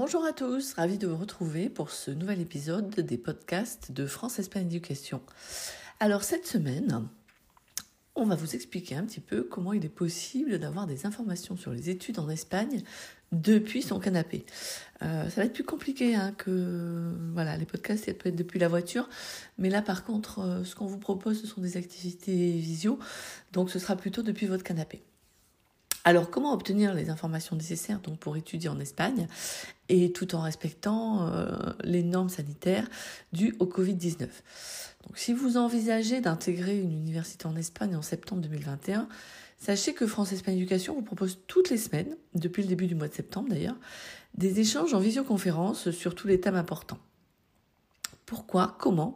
Bonjour à tous, ravi de vous retrouver pour ce nouvel épisode des podcasts de France Espagne Éducation. Alors cette semaine, on va vous expliquer un petit peu comment il est possible d'avoir des informations sur les études en Espagne depuis son canapé. Euh, ça va être plus compliqué hein, que voilà les podcasts, ça peut être depuis la voiture, mais là par contre, euh, ce qu'on vous propose, ce sont des activités visio, donc ce sera plutôt depuis votre canapé. Alors, comment obtenir les informations nécessaires donc, pour étudier en Espagne et tout en respectant euh, les normes sanitaires dues au Covid-19 Donc, si vous envisagez d'intégrer une université en Espagne en septembre 2021, sachez que France Espagne Éducation vous propose toutes les semaines, depuis le début du mois de septembre d'ailleurs, des échanges en visioconférence sur tous les thèmes importants. Pourquoi, comment?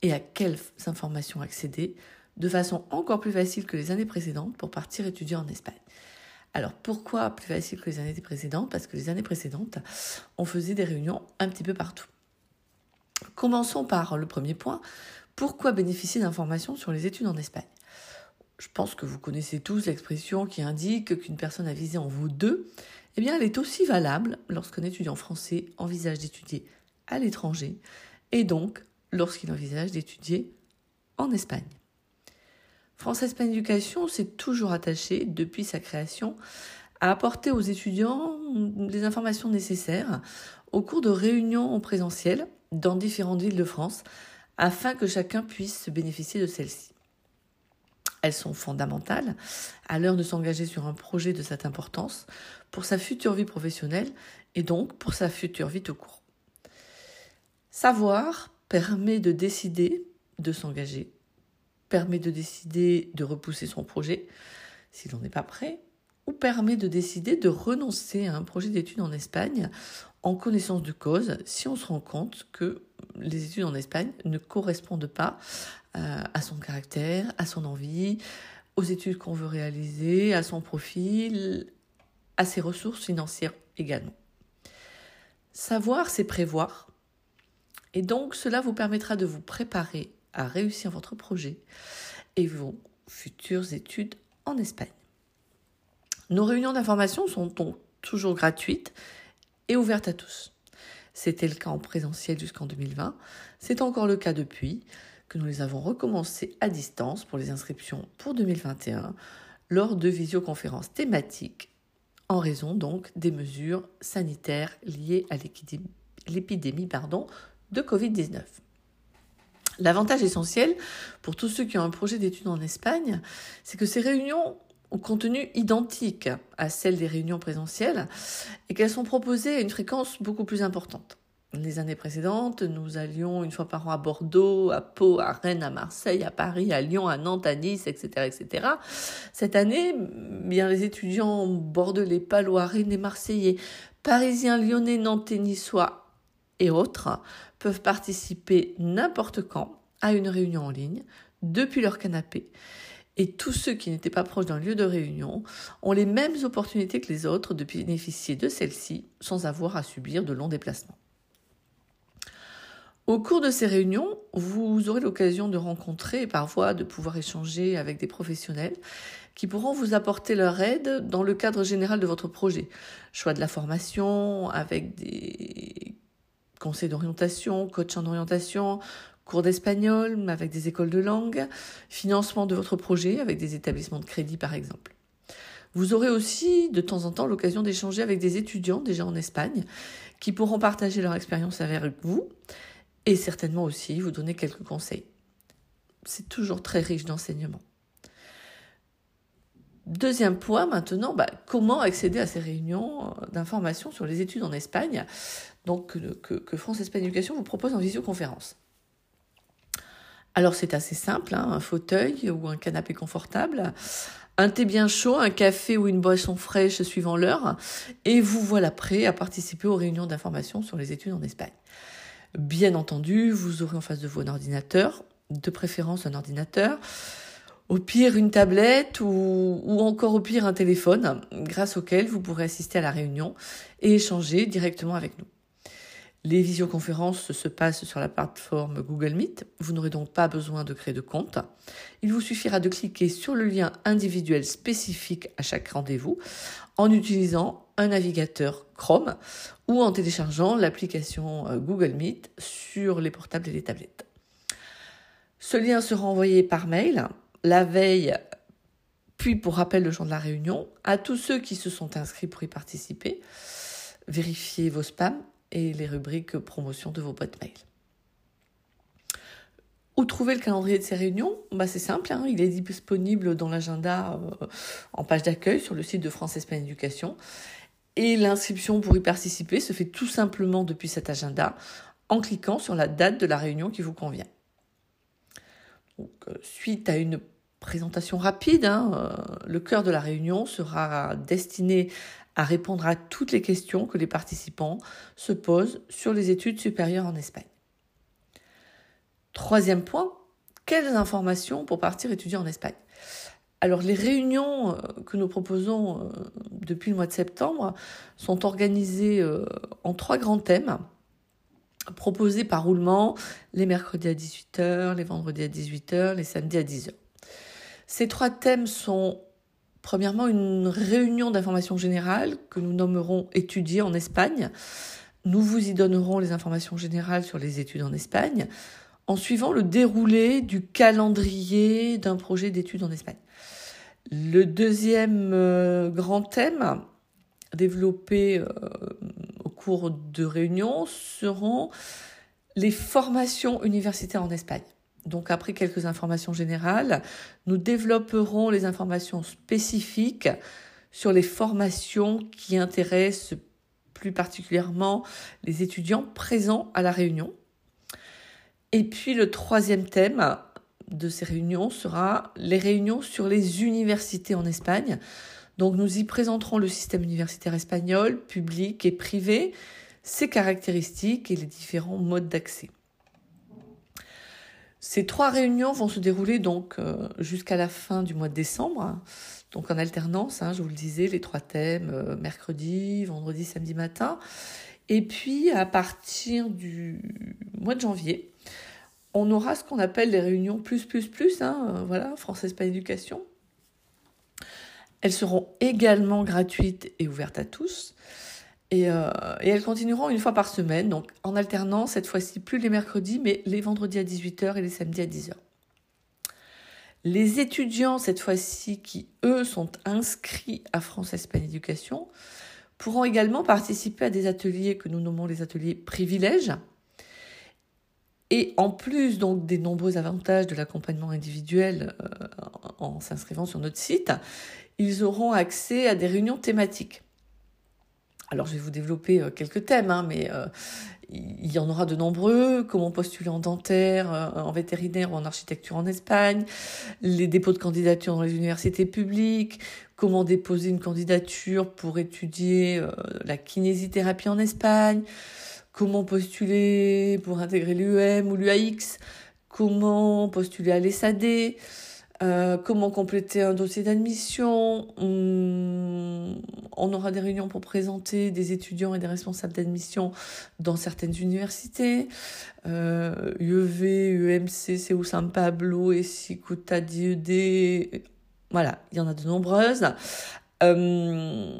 Et à quelles informations accéder? De façon encore plus facile que les années précédentes pour partir étudier en Espagne. Alors pourquoi plus facile que les années précédentes? Parce que les années précédentes, on faisait des réunions un petit peu partout. Commençons par le premier point. Pourquoi bénéficier d'informations sur les études en Espagne? Je pense que vous connaissez tous l'expression qui indique qu'une personne a visé en vaut deux. Eh bien, elle est aussi valable lorsqu'un étudiant français envisage d'étudier à l'étranger et donc lorsqu'il envisage d'étudier en Espagne. France Espagne Éducation s'est toujours attachée, depuis sa création, à apporter aux étudiants les informations nécessaires au cours de réunions en présentiel dans différentes villes de France, afin que chacun puisse bénéficier de celles-ci. Elles sont fondamentales à l'heure de s'engager sur un projet de cette importance pour sa future vie professionnelle et donc pour sa future vie tout court. Savoir permet de décider de s'engager permet de décider de repousser son projet s'il n'en est pas prêt, ou permet de décider de renoncer à un projet d'études en Espagne en connaissance de cause si on se rend compte que les études en Espagne ne correspondent pas euh, à son caractère, à son envie, aux études qu'on veut réaliser, à son profil, à ses ressources financières également. Savoir, c'est prévoir. Et donc, cela vous permettra de vous préparer à réussir votre projet et vos futures études en Espagne. Nos réunions d'information sont donc toujours gratuites et ouvertes à tous. C'était le cas en présentiel jusqu'en 2020. C'est encore le cas depuis que nous les avons recommencées à distance pour les inscriptions pour 2021 lors de visioconférences thématiques en raison donc des mesures sanitaires liées à l'épidémie de Covid-19. L'avantage essentiel pour tous ceux qui ont un projet d'études en Espagne, c'est que ces réunions ont contenu identique à celles des réunions présentielles et qu'elles sont proposées à une fréquence beaucoup plus importante. Les années précédentes, nous allions une fois par an à Bordeaux, à Pau, à Rennes, à Marseille, à Paris, à Lyon, à Nantes, à Nice, etc., etc. Cette année, bien les étudiants bordelais, palois, et marseillais, parisiens, lyonnais, nantais, niçois et autres peuvent participer n'importe quand à une réunion en ligne depuis leur canapé. Et tous ceux qui n'étaient pas proches d'un lieu de réunion ont les mêmes opportunités que les autres de bénéficier de celle-ci sans avoir à subir de longs déplacements. Au cours de ces réunions, vous aurez l'occasion de rencontrer et parfois de pouvoir échanger avec des professionnels qui pourront vous apporter leur aide dans le cadre général de votre projet. Choix de la formation avec des conseil d'orientation, coach en orientation, cours d'espagnol avec des écoles de langue, financement de votre projet avec des établissements de crédit par exemple. Vous aurez aussi de temps en temps l'occasion d'échanger avec des étudiants déjà en Espagne qui pourront partager leur expérience avec vous et certainement aussi vous donner quelques conseils. C'est toujours très riche d'enseignements. Deuxième point maintenant, bah, comment accéder à ces réunions euh, d'information sur les études en Espagne, donc que, France Espagne Éducation vous propose en visioconférence. Alors c'est assez simple, hein, un fauteuil ou un canapé confortable, un thé bien chaud, un café ou une boisson fraîche suivant l'heure, et vous voilà prêt à participer aux réunions d'information sur les études en Espagne. Bien entendu, vous aurez en face de vous un ordinateur, de préférence un ordinateur, au pire une tablette ou, encore au pire un téléphone, grâce auquel vous pourrez assister à la réunion et échanger directement avec nous. Les visioconférences se passent sur la plateforme Google Meet. Vous n'aurez donc pas besoin de créer de compte. Il vous suffira de cliquer sur le lien individuel spécifique à chaque rendez-vous en utilisant un navigateur Chrome ou en téléchargeant l'application euh, Google Meet sur les portables et les tablettes. Ce lien sera envoyé par mail la veille, puis pour rappel le jour de la réunion, à tous ceux qui se sont inscrits pour y participer. Vérifiez vos spams et les rubriques promotion de vos boîtes mail. Où trouver le calendrier de ces réunions? Bah, C'est simple, hein. il est disponible dans l'agenda euh, en page d'accueil sur le site de France Espagne Éducation. Et l'inscription pour y participer se fait tout simplement depuis cet agenda en cliquant sur la date de la réunion qui vous convient. Euh, suite à une présentation rapide, hein, euh, le cœur de la réunion sera destiné à répondre à toutes les questions que les participants se posent sur les études supérieures en Espagne. Troisième point, quelles informations pour partir étudier en Espagne? Alors les réunions euh, que nous proposons euh, depuis le mois de septembre sont organisées en trois grands thèmes proposés par roulement les mercredis à 18h, les vendredis à 18h, les samedis à 10h. Ces trois thèmes sont premièrement une réunion d'information générale que nous nommerons étudier en Espagne. Nous vous y donnerons les informations générales sur les études en Espagne en suivant le déroulé du calendrier d'un projet d'études en Espagne. Le deuxième euh, grand thème développé euh, au cours de réunions seront les formations universitaires en Espagne. Donc après quelques informations générales, nous développerons les informations spécifiques sur les formations qui intéressent plus particulièrement les étudiants présents à la réunion. Et puis le troisième thème de ces réunions sera les réunions sur les universités en Espagne. Donc nous y présenterons le système universitaire espagnol, public et privé, ses caractéristiques et les différents modes d'accès. Ces trois réunions vont se dérouler donc euh, jusqu'à la fin du mois de décembre, donc en alternance, hein, je vous le disais, les trois thèmes, euh, mercredi, vendredi, samedi matin. Et puis à partir du mois de janvier, on aura ce qu'on appelle les réunions plus plus plus, hein, euh, voilà, France-Espagne Éducation. Elles seront également gratuites et ouvertes à tous. Et, euh, et, elles continueront une fois par semaine, donc en alternant cette fois-ci plus les mercredis, mais les vendredis à 18h et les samedis à 10h. Les étudiants, cette fois-ci, qui eux sont inscrits à France-Espagne Éducation, pourront également participer à des ateliers que nous nommons les ateliers privilèges, et en plus donc des nombreux avantages de l'accompagnement individuel euh, en s'inscrivant sur notre site, ils auront accès à des réunions thématiques. Alors je vais vous développer euh, quelques thèmes, hein, mais euh, il y en aura de nombreux. Comment postuler en dentaire, en vétérinaire ou en architecture en Espagne, les dépôts de candidature dans les universités publiques, comment déposer une candidature pour étudier la kinésithérapie en Espagne, comment postuler pour intégrer l'UM ou l'UAX, comment postuler à l'ESAD, euh, comment compléter un dossier d'admission. On, aura des réunions pour présenter des étudiants et des responsables d'admission dans certaines universités. Euh, UEV, UMC, CEU San Pablo, ESICUTA, DED. Voilà, il y en a de nombreuses. Euh,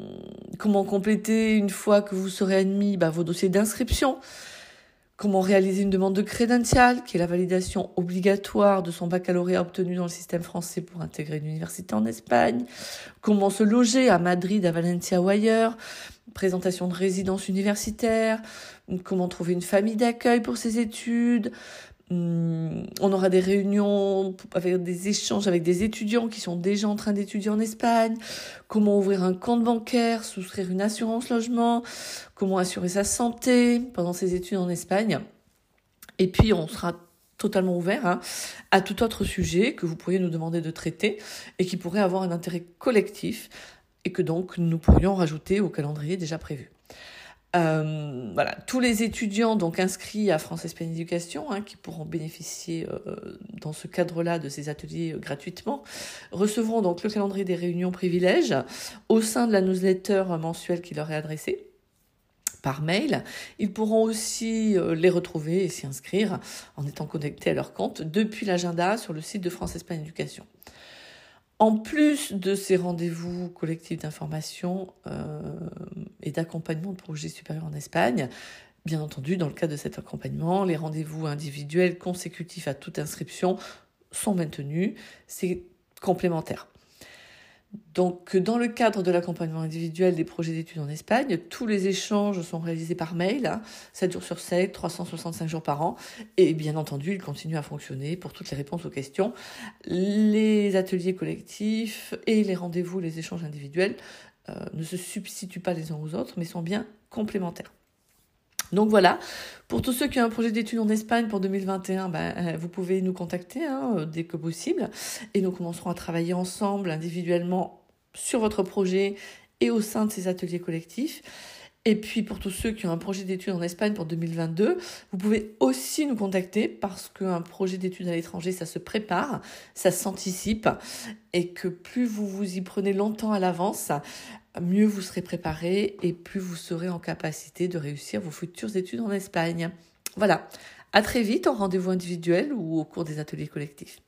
comment compléter une fois que vous serez admis bah, vos dossiers d'inscription Comment réaliser une demande de crédential, qui est la validation obligatoire de son baccalauréat obtenu dans le système français pour intégrer une université en Espagne? Comment se loger à Madrid, à Valencia ou ailleurs? Présentation de résidence universitaire. Comment trouver une famille d'accueil pour ses études? On aura des réunions avec des échanges avec des étudiants qui sont déjà en train d'étudier en Espagne, comment ouvrir un compte bancaire, souscrire une assurance logement, comment assurer sa santé pendant ses études en Espagne. Et puis on sera totalement ouvert hein, à tout autre sujet que vous pourriez nous demander de traiter et qui pourrait avoir un intérêt collectif et que donc nous pourrions rajouter au calendrier déjà prévu. Euh, voilà, tous les étudiants donc inscrits à France Espagne Éducation, hein, qui pourront bénéficier euh, dans ce cadre-là de ces ateliers euh, gratuitement, recevront donc le calendrier des réunions privilèges au sein de la newsletter mensuelle qui leur est adressée par mail. Ils pourront aussi les retrouver et s'y inscrire en étant connectés à leur compte depuis l'agenda sur le site de France Espagne Éducation. En plus de ces rendez-vous collectifs d'information et d'accompagnement de projets supérieurs en Espagne, bien entendu, dans le cadre de cet accompagnement, les rendez-vous individuels consécutifs à toute inscription sont maintenus. C'est complémentaire. Donc, dans le cadre de l'accompagnement individuel des projets d'études en Espagne, tous les échanges sont réalisés par mail, 7 hein, jours sur 7, 365 jours par an. Et bien entendu, ils continuent à fonctionner pour toutes les réponses aux questions. Les ateliers collectifs et les rendez-vous, les échanges individuels euh, ne se substituent pas les uns aux autres, mais sont bien complémentaires. Donc voilà, pour tous ceux qui ont un projet d'études en Espagne pour 2021, ben, euh, vous pouvez nous contacter hein, euh, dès que possible et nous commencerons à travailler ensemble individuellement sur votre projet et au sein de ces ateliers collectifs. Et puis pour tous ceux qui ont un projet d'études en Espagne pour 2022, vous pouvez aussi nous contacter parce qu'un projet d'études à l'étranger, ça se prépare, ça s'anticipe et que plus vous vous y prenez longtemps à l'avance, mieux vous serez préparé et plus vous serez en capacité de réussir vos futures études en Espagne. Voilà. À très vite en rendez-vous individuel ou au cours des ateliers collectifs.